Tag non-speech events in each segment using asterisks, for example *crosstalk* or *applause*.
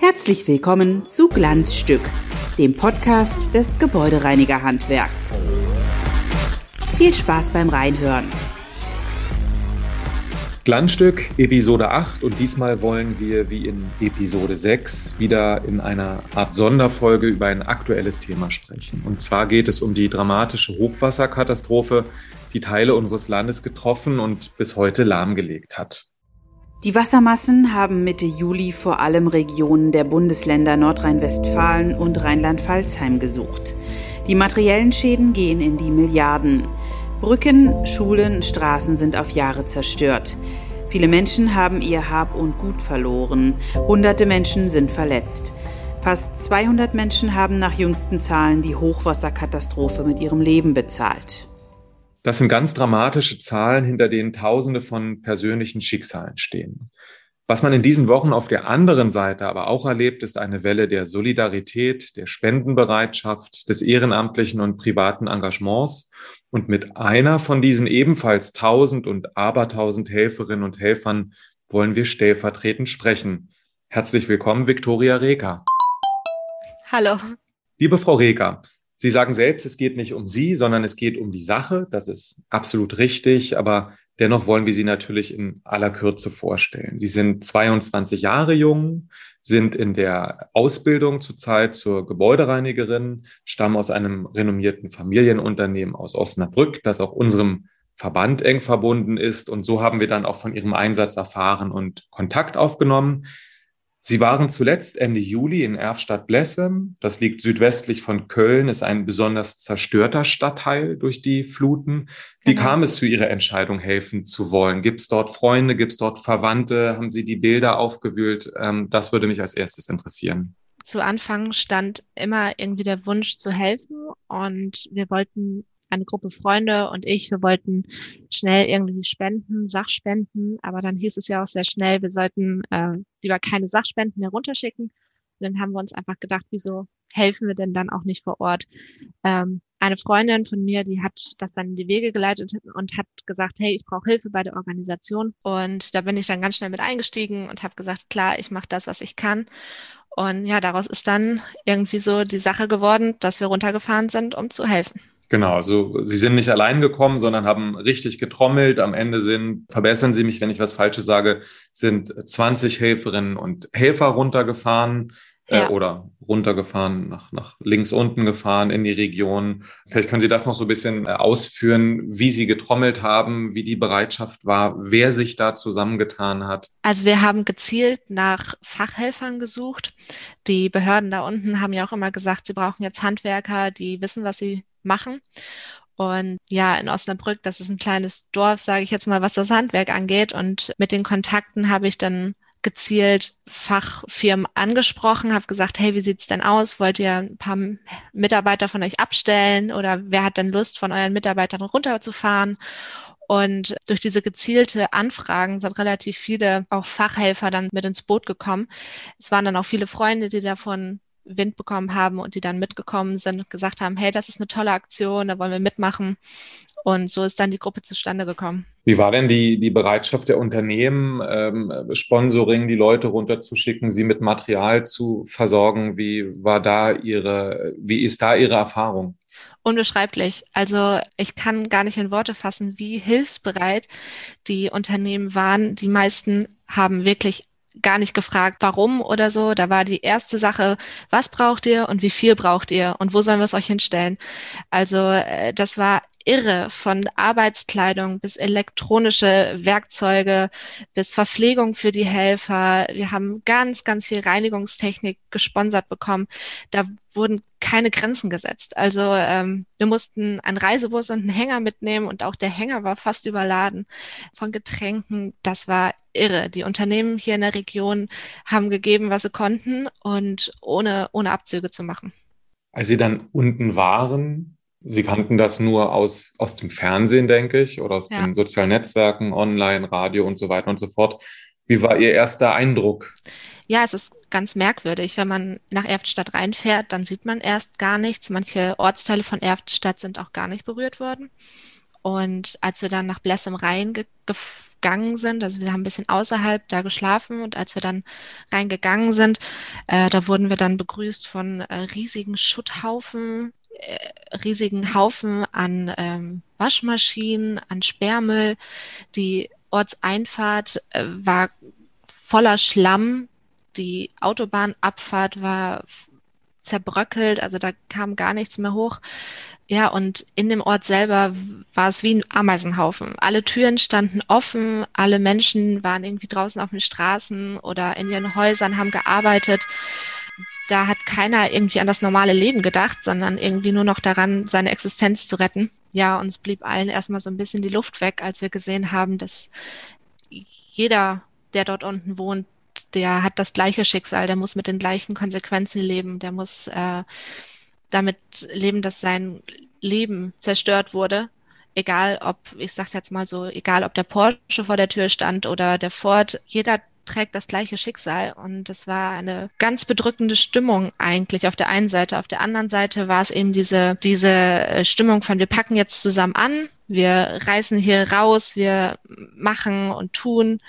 Herzlich willkommen zu Glanzstück, dem Podcast des Gebäudereinigerhandwerks. Viel Spaß beim Reinhören. Glanzstück, Episode 8 und diesmal wollen wir wie in Episode 6 wieder in einer Art Sonderfolge über ein aktuelles Thema sprechen. Und zwar geht es um die dramatische Hochwasserkatastrophe, die Teile unseres Landes getroffen und bis heute lahmgelegt hat. Die Wassermassen haben Mitte Juli vor allem Regionen der Bundesländer Nordrhein-Westfalen und Rheinland-Pfalz heimgesucht. Die materiellen Schäden gehen in die Milliarden. Brücken, Schulen, Straßen sind auf Jahre zerstört. Viele Menschen haben ihr Hab und Gut verloren. Hunderte Menschen sind verletzt. Fast 200 Menschen haben nach jüngsten Zahlen die Hochwasserkatastrophe mit ihrem Leben bezahlt. Das sind ganz dramatische Zahlen, hinter denen Tausende von persönlichen Schicksalen stehen. Was man in diesen Wochen auf der anderen Seite aber auch erlebt, ist eine Welle der Solidarität, der Spendenbereitschaft, des ehrenamtlichen und privaten Engagements. Und mit einer von diesen ebenfalls tausend und abertausend Helferinnen und Helfern wollen wir stellvertretend sprechen. Herzlich willkommen, Viktoria Reker. Hallo. Liebe Frau Reker, Sie sagen selbst, es geht nicht um Sie, sondern es geht um die Sache. Das ist absolut richtig. Aber Dennoch wollen wir Sie natürlich in aller Kürze vorstellen. Sie sind 22 Jahre jung, sind in der Ausbildung zurzeit zur Gebäudereinigerin, stammen aus einem renommierten Familienunternehmen aus Osnabrück, das auch unserem Verband eng verbunden ist. Und so haben wir dann auch von Ihrem Einsatz erfahren und Kontakt aufgenommen. Sie waren zuletzt Ende Juli in Erfstadt-Blessem. Das liegt südwestlich von Köln, ist ein besonders zerstörter Stadtteil durch die Fluten. Wie genau. kam es zu Ihrer Entscheidung, helfen zu wollen? Gibt es dort Freunde? Gibt es dort Verwandte? Haben Sie die Bilder aufgewühlt? Ähm, das würde mich als erstes interessieren. Zu Anfang stand immer irgendwie der Wunsch zu helfen und wir wollten eine Gruppe Freunde und ich, wir wollten schnell irgendwie spenden, Sachspenden, aber dann hieß es ja auch sehr schnell, wir sollten äh, lieber keine Sachspenden mehr runterschicken. Und dann haben wir uns einfach gedacht, wieso helfen wir denn dann auch nicht vor Ort? Ähm, eine Freundin von mir, die hat das dann in die Wege geleitet und hat gesagt, hey, ich brauche Hilfe bei der Organisation. Und da bin ich dann ganz schnell mit eingestiegen und habe gesagt, klar, ich mache das, was ich kann. Und ja, daraus ist dann irgendwie so die Sache geworden, dass wir runtergefahren sind, um zu helfen. Genau, also Sie sind nicht allein gekommen, sondern haben richtig getrommelt. Am Ende sind, verbessern Sie mich, wenn ich was Falsches sage, sind 20 Helferinnen und Helfer runtergefahren äh, ja. oder runtergefahren, nach, nach links unten gefahren in die Region. Vielleicht können Sie das noch so ein bisschen äh, ausführen, wie Sie getrommelt haben, wie die Bereitschaft war, wer sich da zusammengetan hat. Also wir haben gezielt nach Fachhelfern gesucht. Die Behörden da unten haben ja auch immer gesagt, sie brauchen jetzt Handwerker, die wissen, was sie machen. Und ja, in Osnabrück, das ist ein kleines Dorf, sage ich jetzt mal, was das Handwerk angeht. Und mit den Kontakten habe ich dann gezielt Fachfirmen angesprochen, habe gesagt, hey, wie sieht's denn aus? Wollt ihr ein paar Mitarbeiter von euch abstellen oder wer hat denn Lust, von euren Mitarbeitern runterzufahren? Und durch diese gezielte Anfragen sind relativ viele auch Fachhelfer dann mit ins Boot gekommen. Es waren dann auch viele Freunde, die davon Wind bekommen haben und die dann mitgekommen sind und gesagt haben, hey, das ist eine tolle Aktion, da wollen wir mitmachen. Und so ist dann die Gruppe zustande gekommen. Wie war denn die, die Bereitschaft der Unternehmen, ähm, Sponsoring, die Leute runterzuschicken, sie mit Material zu versorgen? Wie war da ihre, wie ist da ihre Erfahrung? Unbeschreiblich. Also ich kann gar nicht in Worte fassen, wie hilfsbereit die Unternehmen waren. Die meisten haben wirklich gar nicht gefragt, warum oder so. Da war die erste Sache, was braucht ihr und wie viel braucht ihr und wo sollen wir es euch hinstellen? Also äh, das war irre von Arbeitskleidung bis elektronische Werkzeuge bis Verpflegung für die Helfer. Wir haben ganz, ganz viel Reinigungstechnik gesponsert bekommen. Da wurden keine Grenzen gesetzt. Also ähm, wir mussten einen Reisebus und einen Hänger mitnehmen und auch der Hänger war fast überladen von Getränken. Das war irre. Die Unternehmen hier in der Region haben gegeben, was sie konnten und ohne, ohne Abzüge zu machen. Als Sie dann unten waren, Sie kannten das nur aus, aus dem Fernsehen, denke ich, oder aus ja. den sozialen Netzwerken, online, Radio und so weiter und so fort. Wie war Ihr erster Eindruck? Ja, es ist ganz merkwürdig. Wenn man nach Erftstadt reinfährt, dann sieht man erst gar nichts. Manche Ortsteile von Erftstadt sind auch gar nicht berührt worden. Und als wir dann nach Blessem reingegangen sind, also wir haben ein bisschen außerhalb da geschlafen und als wir dann reingegangen sind, äh, da wurden wir dann begrüßt von äh, riesigen Schutthaufen, riesigen Haufen an ähm, Waschmaschinen, an Sperrmüll. Die Ortseinfahrt äh, war voller Schlamm. Die Autobahnabfahrt war zerbröckelt, also da kam gar nichts mehr hoch. Ja, und in dem Ort selber war es wie ein Ameisenhaufen. Alle Türen standen offen, alle Menschen waren irgendwie draußen auf den Straßen oder in ihren Häusern, haben gearbeitet. Da hat keiner irgendwie an das normale Leben gedacht, sondern irgendwie nur noch daran, seine Existenz zu retten. Ja, uns blieb allen erstmal so ein bisschen die Luft weg, als wir gesehen haben, dass jeder, der dort unten wohnt, der hat das gleiche Schicksal, der muss mit den gleichen Konsequenzen leben, der muss äh, damit leben, dass sein Leben zerstört wurde. Egal ob, ich sag's jetzt mal so, egal ob der Porsche vor der Tür stand oder der Ford, jeder trägt das gleiche Schicksal. Und es war eine ganz bedrückende Stimmung eigentlich auf der einen Seite. Auf der anderen Seite war es eben diese, diese äh, Stimmung von, wir packen jetzt zusammen an, wir reißen hier raus, wir machen und tun.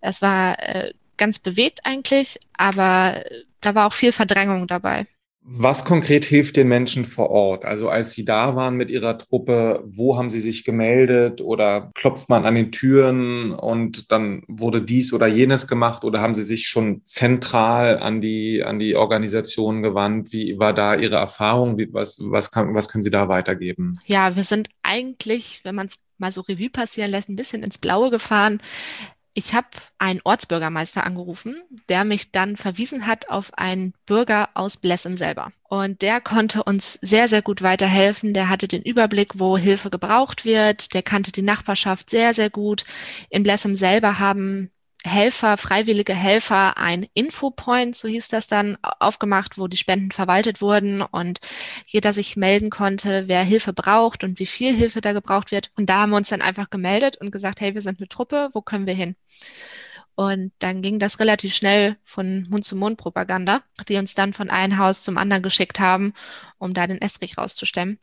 Es war äh, ganz bewegt eigentlich, aber da war auch viel Verdrängung dabei. Was konkret hilft den Menschen vor Ort? Also als Sie da waren mit Ihrer Truppe, wo haben Sie sich gemeldet oder klopft man an den Türen und dann wurde dies oder jenes gemacht oder haben Sie sich schon zentral an die, an die Organisation gewandt? Wie war da Ihre Erfahrung? Wie, was, was, kann, was können Sie da weitergeben? Ja, wir sind eigentlich, wenn man es mal so Revue passieren lässt, ein bisschen ins Blaue gefahren. Ich habe einen Ortsbürgermeister angerufen, der mich dann verwiesen hat auf einen Bürger aus Blessem selber. Und der konnte uns sehr, sehr gut weiterhelfen. Der hatte den Überblick, wo Hilfe gebraucht wird. Der kannte die Nachbarschaft sehr, sehr gut. In Blessem selber haben Helfer, freiwillige Helfer ein Infopoint, so hieß das dann, aufgemacht, wo die Spenden verwaltet wurden und jeder sich melden konnte, wer Hilfe braucht und wie viel Hilfe da gebraucht wird. Und da haben wir uns dann einfach gemeldet und gesagt, hey, wir sind eine Truppe, wo können wir hin? Und dann ging das relativ schnell von Mund-zu-Mund-Propaganda, die uns dann von einem Haus zum anderen geschickt haben, um da den Estrich rauszustemmen,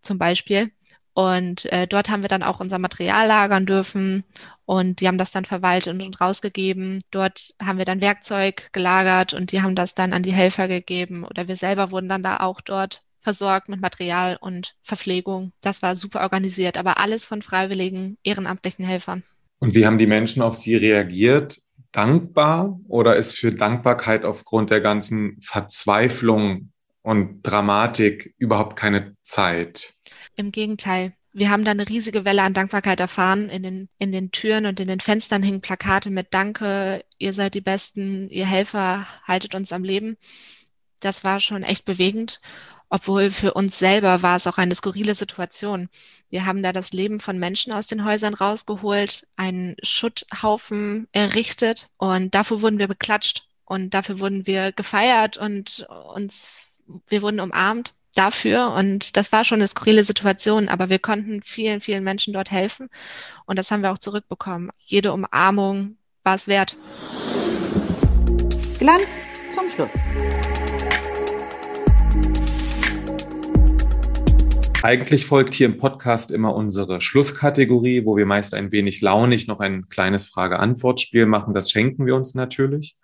zum Beispiel. Und äh, dort haben wir dann auch unser Material lagern dürfen und die haben das dann verwaltet und rausgegeben. Dort haben wir dann Werkzeug gelagert und die haben das dann an die Helfer gegeben oder wir selber wurden dann da auch dort versorgt mit Material und Verpflegung. Das war super organisiert, aber alles von freiwilligen, ehrenamtlichen Helfern. Und wie haben die Menschen auf Sie reagiert? Dankbar oder ist für Dankbarkeit aufgrund der ganzen Verzweiflung und Dramatik überhaupt keine Zeit? Im Gegenteil. Wir haben da eine riesige Welle an Dankbarkeit erfahren. In den, in den Türen und in den Fenstern hingen Plakate mit Danke, ihr seid die Besten, ihr Helfer, haltet uns am Leben. Das war schon echt bewegend. Obwohl für uns selber war es auch eine skurrile Situation. Wir haben da das Leben von Menschen aus den Häusern rausgeholt, einen Schutthaufen errichtet und dafür wurden wir beklatscht und dafür wurden wir gefeiert und uns, wir wurden umarmt dafür. Und das war schon eine skurrile Situation, aber wir konnten vielen, vielen Menschen dort helfen. Und das haben wir auch zurückbekommen. Jede Umarmung war es wert. Glanz zum Schluss. Eigentlich folgt hier im Podcast immer unsere Schlusskategorie, wo wir meist ein wenig launig noch ein kleines Frage-Antwort-Spiel machen. Das schenken wir uns natürlich.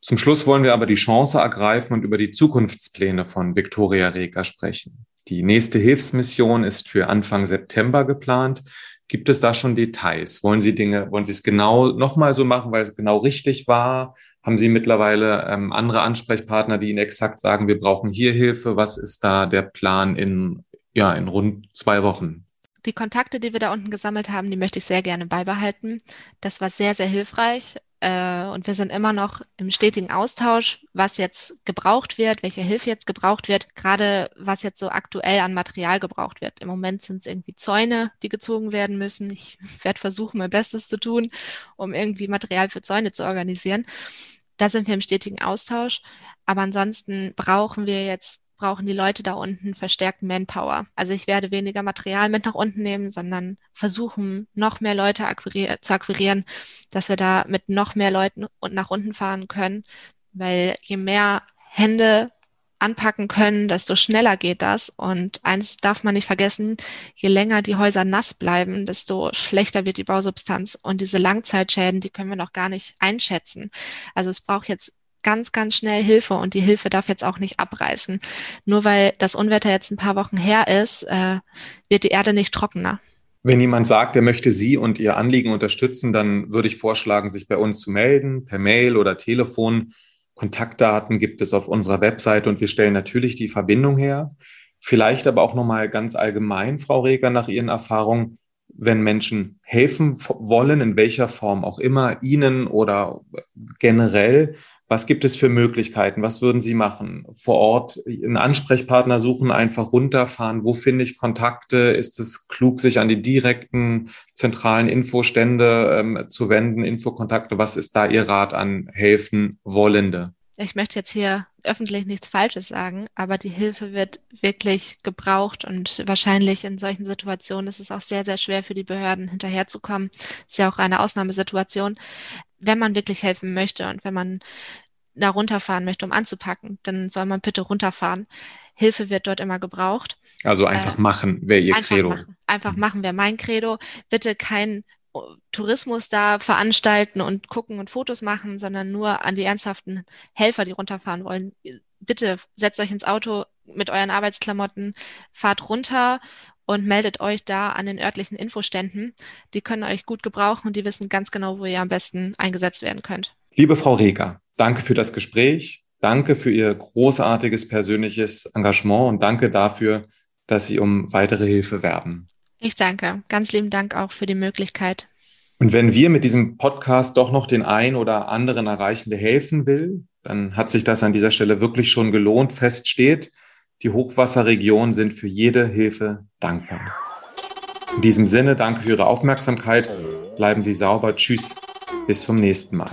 Zum Schluss wollen wir aber die Chance ergreifen und über die Zukunftspläne von Viktoria Reker sprechen. Die nächste Hilfsmission ist für Anfang September geplant. Gibt es da schon Details? Wollen Sie Dinge, wollen Sie es genau nochmal so machen, weil es genau richtig war? Haben Sie mittlerweile ähm, andere Ansprechpartner, die Ihnen exakt sagen, wir brauchen hier Hilfe? Was ist da der Plan in, ja, in rund zwei Wochen? Die Kontakte, die wir da unten gesammelt haben, die möchte ich sehr gerne beibehalten. Das war sehr, sehr hilfreich. Äh, und wir sind immer noch im stetigen Austausch, was jetzt gebraucht wird, welche Hilfe jetzt gebraucht wird, gerade was jetzt so aktuell an Material gebraucht wird. Im Moment sind es irgendwie Zäune, die gezogen werden müssen. Ich *laughs* werde versuchen, mein Bestes zu tun, um irgendwie Material für Zäune zu organisieren. Da sind wir im stetigen Austausch. Aber ansonsten brauchen wir jetzt brauchen die Leute da unten verstärkt Manpower. Also ich werde weniger Material mit nach unten nehmen, sondern versuchen, noch mehr Leute akquirier zu akquirieren, dass wir da mit noch mehr Leuten nach unten fahren können, weil je mehr Hände anpacken können, desto schneller geht das. Und eins darf man nicht vergessen, je länger die Häuser nass bleiben, desto schlechter wird die Bausubstanz. Und diese Langzeitschäden, die können wir noch gar nicht einschätzen. Also es braucht jetzt ganz, ganz schnell Hilfe und die Hilfe darf jetzt auch nicht abreißen. Nur weil das Unwetter jetzt ein paar Wochen her ist, äh, wird die Erde nicht trockener. Wenn jemand sagt, er möchte Sie und Ihr Anliegen unterstützen, dann würde ich vorschlagen, sich bei uns zu melden, per Mail oder Telefon. Kontaktdaten gibt es auf unserer Website und wir stellen natürlich die Verbindung her. Vielleicht aber auch nochmal ganz allgemein, Frau Reger, nach Ihren Erfahrungen, wenn Menschen helfen wollen, in welcher Form auch immer, Ihnen oder generell, was gibt es für Möglichkeiten? Was würden Sie machen? Vor Ort einen Ansprechpartner suchen, einfach runterfahren? Wo finde ich Kontakte? Ist es klug, sich an die direkten zentralen Infostände ähm, zu wenden, Infokontakte? Was ist da Ihr Rat an helfen Wollende? Ich möchte jetzt hier öffentlich nichts Falsches sagen, aber die Hilfe wird wirklich gebraucht und wahrscheinlich in solchen Situationen ist es auch sehr, sehr schwer für die Behörden hinterherzukommen. Ist ja auch eine Ausnahmesituation wenn man wirklich helfen möchte und wenn man da runterfahren möchte, um anzupacken, dann soll man bitte runterfahren. Hilfe wird dort immer gebraucht. Also einfach äh, machen, wäre Ihr einfach Credo. Machen. Einfach machen wäre mein Credo. Bitte kein Tourismus da veranstalten und gucken und Fotos machen, sondern nur an die ernsthaften Helfer, die runterfahren wollen. Bitte setzt euch ins Auto mit euren Arbeitsklamotten, fahrt runter und meldet euch da an den örtlichen Infoständen. Die können euch gut gebrauchen und die wissen ganz genau, wo ihr am besten eingesetzt werden könnt. Liebe Frau Reger, danke für das Gespräch. Danke für Ihr großartiges persönliches Engagement und danke dafür, dass Sie um weitere Hilfe werben. Ich danke. Ganz lieben Dank auch für die Möglichkeit. Und wenn wir mit diesem Podcast doch noch den einen oder anderen erreichen, der helfen will, dann hat sich das an dieser Stelle wirklich schon gelohnt. Fest steht, die Hochwasserregionen sind für jede Hilfe dankbar. In diesem Sinne, danke für Ihre Aufmerksamkeit. Bleiben Sie sauber. Tschüss. Bis zum nächsten Mal.